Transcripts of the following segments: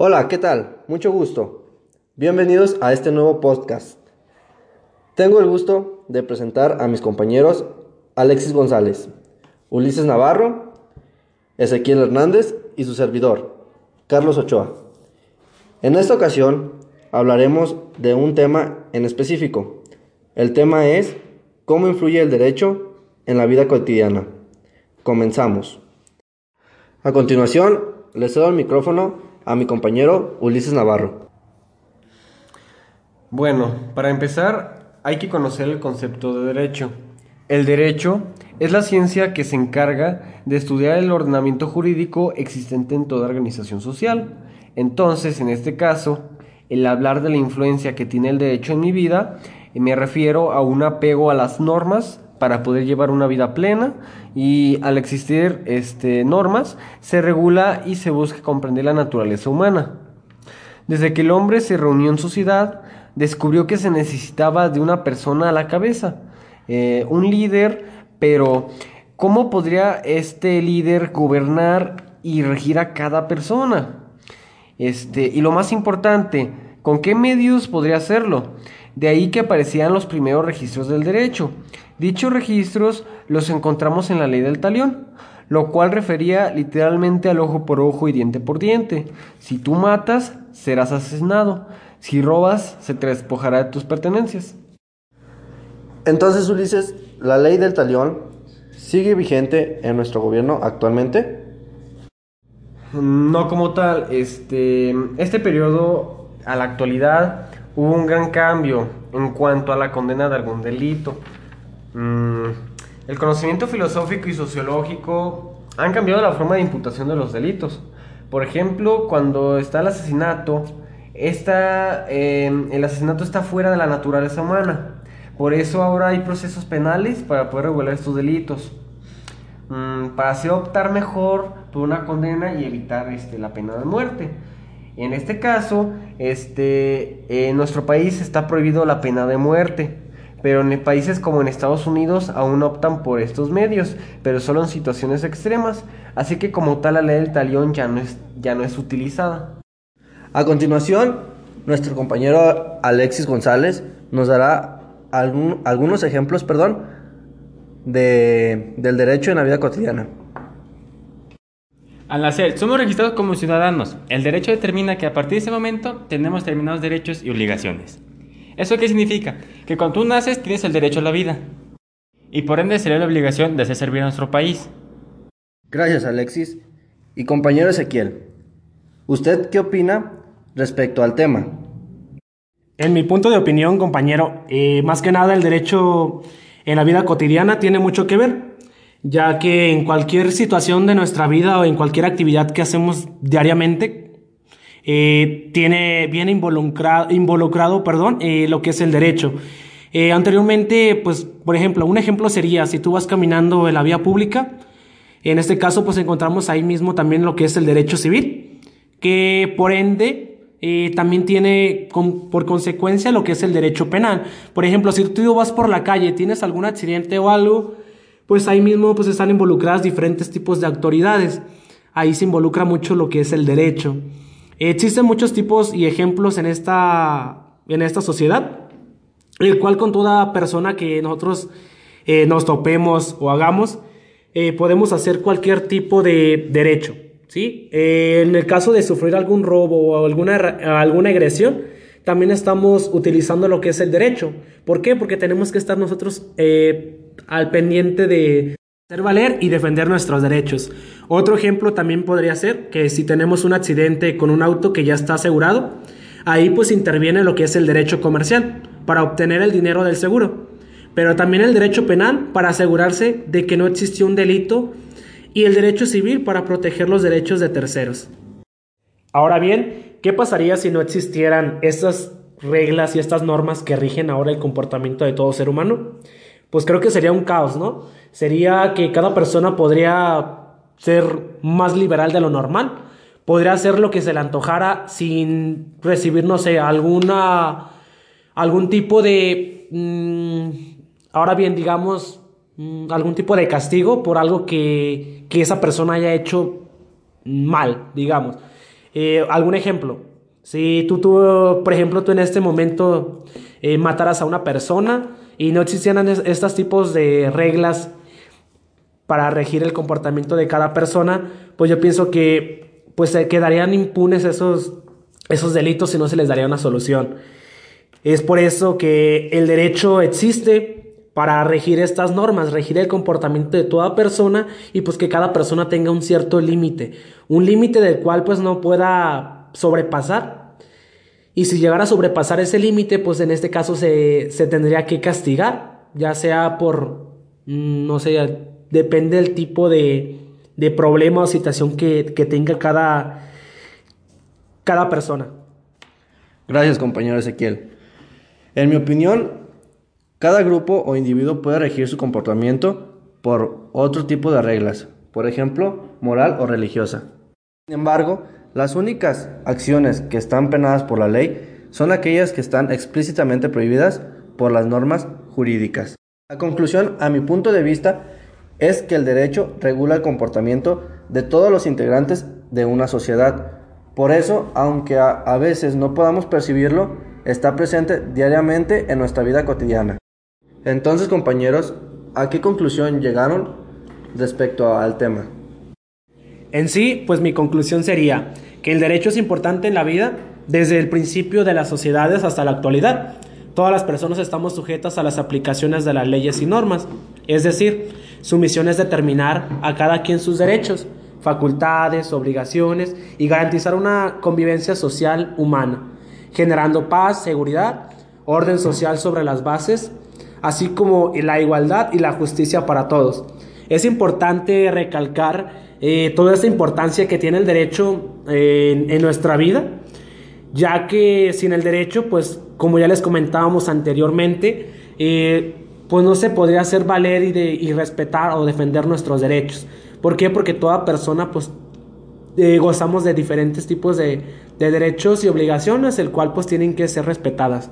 Hola, ¿qué tal? Mucho gusto. Bienvenidos a este nuevo podcast. Tengo el gusto de presentar a mis compañeros Alexis González, Ulises Navarro, Ezequiel Hernández y su servidor, Carlos Ochoa. En esta ocasión hablaremos de un tema en específico. El tema es cómo influye el derecho en la vida cotidiana. Comenzamos. A continuación, le cedo el micrófono a mi compañero Ulises Navarro. Bueno, para empezar hay que conocer el concepto de derecho. El derecho es la ciencia que se encarga de estudiar el ordenamiento jurídico existente en toda organización social. Entonces, en este caso, el hablar de la influencia que tiene el derecho en mi vida, me refiero a un apego a las normas para poder llevar una vida plena y al existir este, normas se regula y se busca comprender la naturaleza humana. Desde que el hombre se reunió en sociedad, descubrió que se necesitaba de una persona a la cabeza, eh, un líder, pero ¿cómo podría este líder gobernar y regir a cada persona? Este, y lo más importante, ¿con qué medios podría hacerlo? De ahí que aparecían los primeros registros del derecho. Dichos registros los encontramos en la ley del talión, lo cual refería literalmente al ojo por ojo y diente por diente. Si tú matas, serás asesinado. Si robas, se te despojará de tus pertenencias. Entonces, Ulises, ¿la ley del talión sigue vigente en nuestro gobierno actualmente? No como tal, este, este periodo a la actualidad hubo un gran cambio en cuanto a la condena de algún delito. Mm, el conocimiento filosófico y sociológico han cambiado la forma de imputación de los delitos. Por ejemplo, cuando está el asesinato, em, el asesinato está fuera de la naturaleza humana. Por eso ahora hay procesos penales para poder regular estos delitos. Mm, para así optar mejor por una condena y evitar este, la pena de muerte. En este caso, este, en nuestro país está prohibido la pena de muerte pero en países como en Estados Unidos aún optan por estos medios, pero solo en situaciones extremas, así que como tal la ley del talión ya no es, ya no es utilizada. A continuación, nuestro compañero Alexis González nos dará algunos ejemplos perdón, de, del derecho en la vida cotidiana. Al nacer, somos registrados como ciudadanos. El derecho determina que a partir de ese momento tenemos determinados derechos y obligaciones. ¿Eso qué significa? Que cuando tú naces tienes el derecho a la vida. Y por ende sería la obligación de hacer servir a nuestro país. Gracias, Alexis. Y compañero Ezequiel, ¿usted qué opina respecto al tema? En mi punto de opinión, compañero, eh, más que nada el derecho en la vida cotidiana tiene mucho que ver, ya que en cualquier situación de nuestra vida o en cualquier actividad que hacemos diariamente, eh, tiene bien involucrado, involucrado perdón, eh, lo que es el derecho. Eh, anteriormente, pues, por ejemplo, un ejemplo sería si tú vas caminando en la vía pública, en este caso, pues encontramos ahí mismo también lo que es el derecho civil, que por ende también tiene por consecuencia lo que es el derecho penal. Por ejemplo, si tú vas por la calle, tienes algún accidente o algo, pues ahí mismo pues están involucradas diferentes tipos de autoridades. Ahí se involucra mucho lo que es el derecho. Existen muchos tipos y ejemplos en esta, en esta sociedad, el cual con toda persona que nosotros eh, nos topemos o hagamos, eh, podemos hacer cualquier tipo de derecho. ¿sí? Eh, en el caso de sufrir algún robo o alguna, alguna agresión, también estamos utilizando lo que es el derecho. ¿Por qué? Porque tenemos que estar nosotros al pendiente de hacer valer y defender nuestros derechos. Otro ejemplo también podría ser que si tenemos un accidente con un auto que ya está asegurado, ahí pues interviene lo que es el derecho comercial para obtener el dinero del seguro, pero también el derecho penal para asegurarse de que no existió un delito y el derecho civil para proteger los derechos de terceros. Ahora bien, ¿qué pasaría si no existieran estas reglas y estas normas que rigen ahora el comportamiento de todo ser humano? Pues creo que sería un caos, ¿no? sería que cada persona podría ser más liberal de lo normal, podría hacer lo que se le antojara sin recibir, no sé, alguna, algún tipo de, mm, ahora bien, digamos, mm, algún tipo de castigo por algo que, que esa persona haya hecho mal, digamos. Eh, algún ejemplo. Si tú, tú, por ejemplo, tú en este momento eh, mataras a una persona y no existieran estos tipos de reglas para regir el comportamiento de cada persona, pues yo pienso que pues se quedarían impunes esos, esos delitos y no se les daría una solución. Es por eso que el derecho existe para regir estas normas, regir el comportamiento de toda persona y pues que cada persona tenga un cierto límite, un límite del cual pues no pueda sobrepasar. Y si llegara a sobrepasar ese límite, pues en este caso se, se tendría que castigar, ya sea por, mm, no sé, depende del tipo de, de problema o situación que, que tenga cada, cada persona. Gracias, compañero Ezequiel. En mi opinión, cada grupo o individuo puede regir su comportamiento por otro tipo de reglas, por ejemplo, moral o religiosa. Sin embargo, las únicas acciones que están penadas por la ley son aquellas que están explícitamente prohibidas por las normas jurídicas. La conclusión, a mi punto de vista, es que el derecho regula el comportamiento de todos los integrantes de una sociedad. Por eso, aunque a, veces no podamos percibirlo, está presente diariamente en nuestra vida cotidiana. Entonces, compañeros, ¿a qué conclusión llegaron respecto al tema? En sí, pues mi conclusión sería que el derecho es importante en la vida desde el principio de las sociedades hasta la actualidad. Todas las personas estamos sujetas a las aplicaciones de las leyes y normas, es decir, su misión es determinar a cada quien sus derechos, facultades, obligaciones y garantizar una convivencia social humana generando paz, seguridad, orden social sobre las bases, así como la igualdad y la justicia para todos. Es importante recalcar eh, toda esta importancia que tiene el derecho eh, en, nuestra vida, ya que sin el derecho, pues como ya les comentábamos anteriormente, eh, pues no se podría hacer valer y, de, y respetar o defender nuestros derechos. ¿Por qué? Porque toda persona pues gozamos de diferentes tipos de, de derechos y obligaciones, el cual pues tienen que ser respetadas.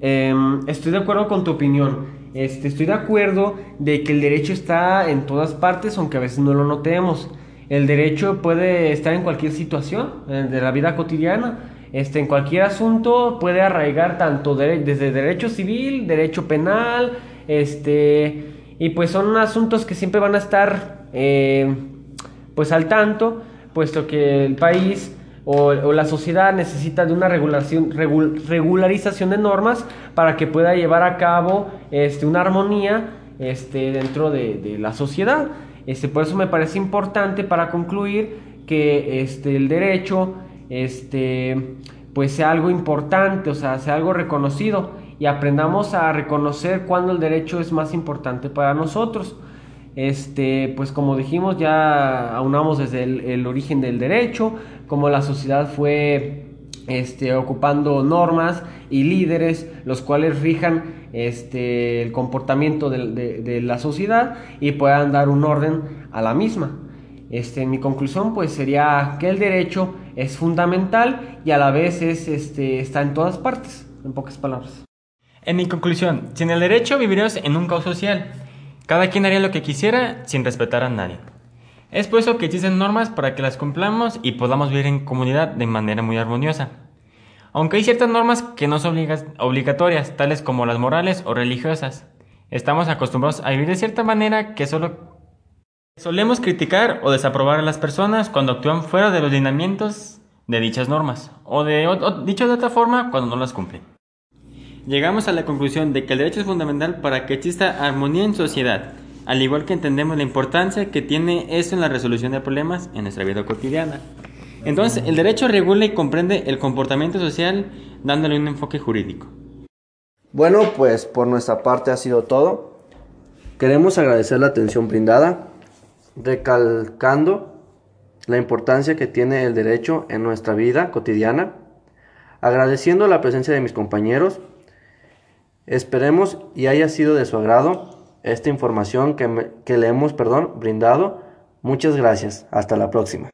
Em, estoy de acuerdo con tu opinión. Este, estoy de acuerdo de que el derecho está en todas partes, aunque a veces no lo notemos. El derecho puede estar en cualquier situación de la vida cotidiana. Este, en cualquier asunto puede arraigar tanto desde derecho civil, derecho penal, este, y pues son asuntos que siempre van a estar eh, pues al tanto, puesto que el país o, la sociedad necesita de una regularización de normas para que pueda llevar a cabo este, una armonía este, dentro de, la sociedad. Este, por eso me parece importante para concluir que este, el derecho este, pues sea algo importante, o sea, sea algo reconocido y aprendamos a reconocer cuándo el derecho es más importante para nosotros. Este, pues como dijimos, ya aunamos desde el, origen del derecho, como la sociedad fue este, ocupando normas y líderes, los cuales rijan este, el comportamiento de, la sociedad y puedan dar un orden a la misma. Este, mi conclusión pues sería que el derecho es fundamental y a la vez es, este, está en todas partes, en pocas palabras. En mi conclusión, sin el derecho viviríamos en un caos social cada quien haría lo que quisiera sin respetar a nadie. Es por eso que existen normas para que las cumplamos y podamos vivir en comunidad de manera muy armoniosa. Aunque hay ciertas normas que no son obligatorias, tales como las morales o religiosas, estamos acostumbrados a vivir de cierta manera que solo solemos criticar o desaprobar a las personas cuando actúan fuera de los lineamientos de dichas normas, o, de, o de otra forma cuando no las cumplen. Llegamos a la conclusión de que el derecho es fundamental para que exista armonía en sociedad, al igual que entendemos la importancia que tiene eso en la resolución de problemas en nuestra vida cotidiana. Entonces, el derecho regula y comprende el comportamiento social dándole un enfoque jurídico. Bueno, pues por nuestra parte ha sido todo. Queremos agradecer la atención brindada, recalcando la importancia que tiene el derecho en nuestra vida cotidiana, agradeciendo la presencia de mis compañeros Esperemos y haya sido de su agrado esta información que, que le hemos perdón, brindado. Muchas gracias. Hasta la próxima.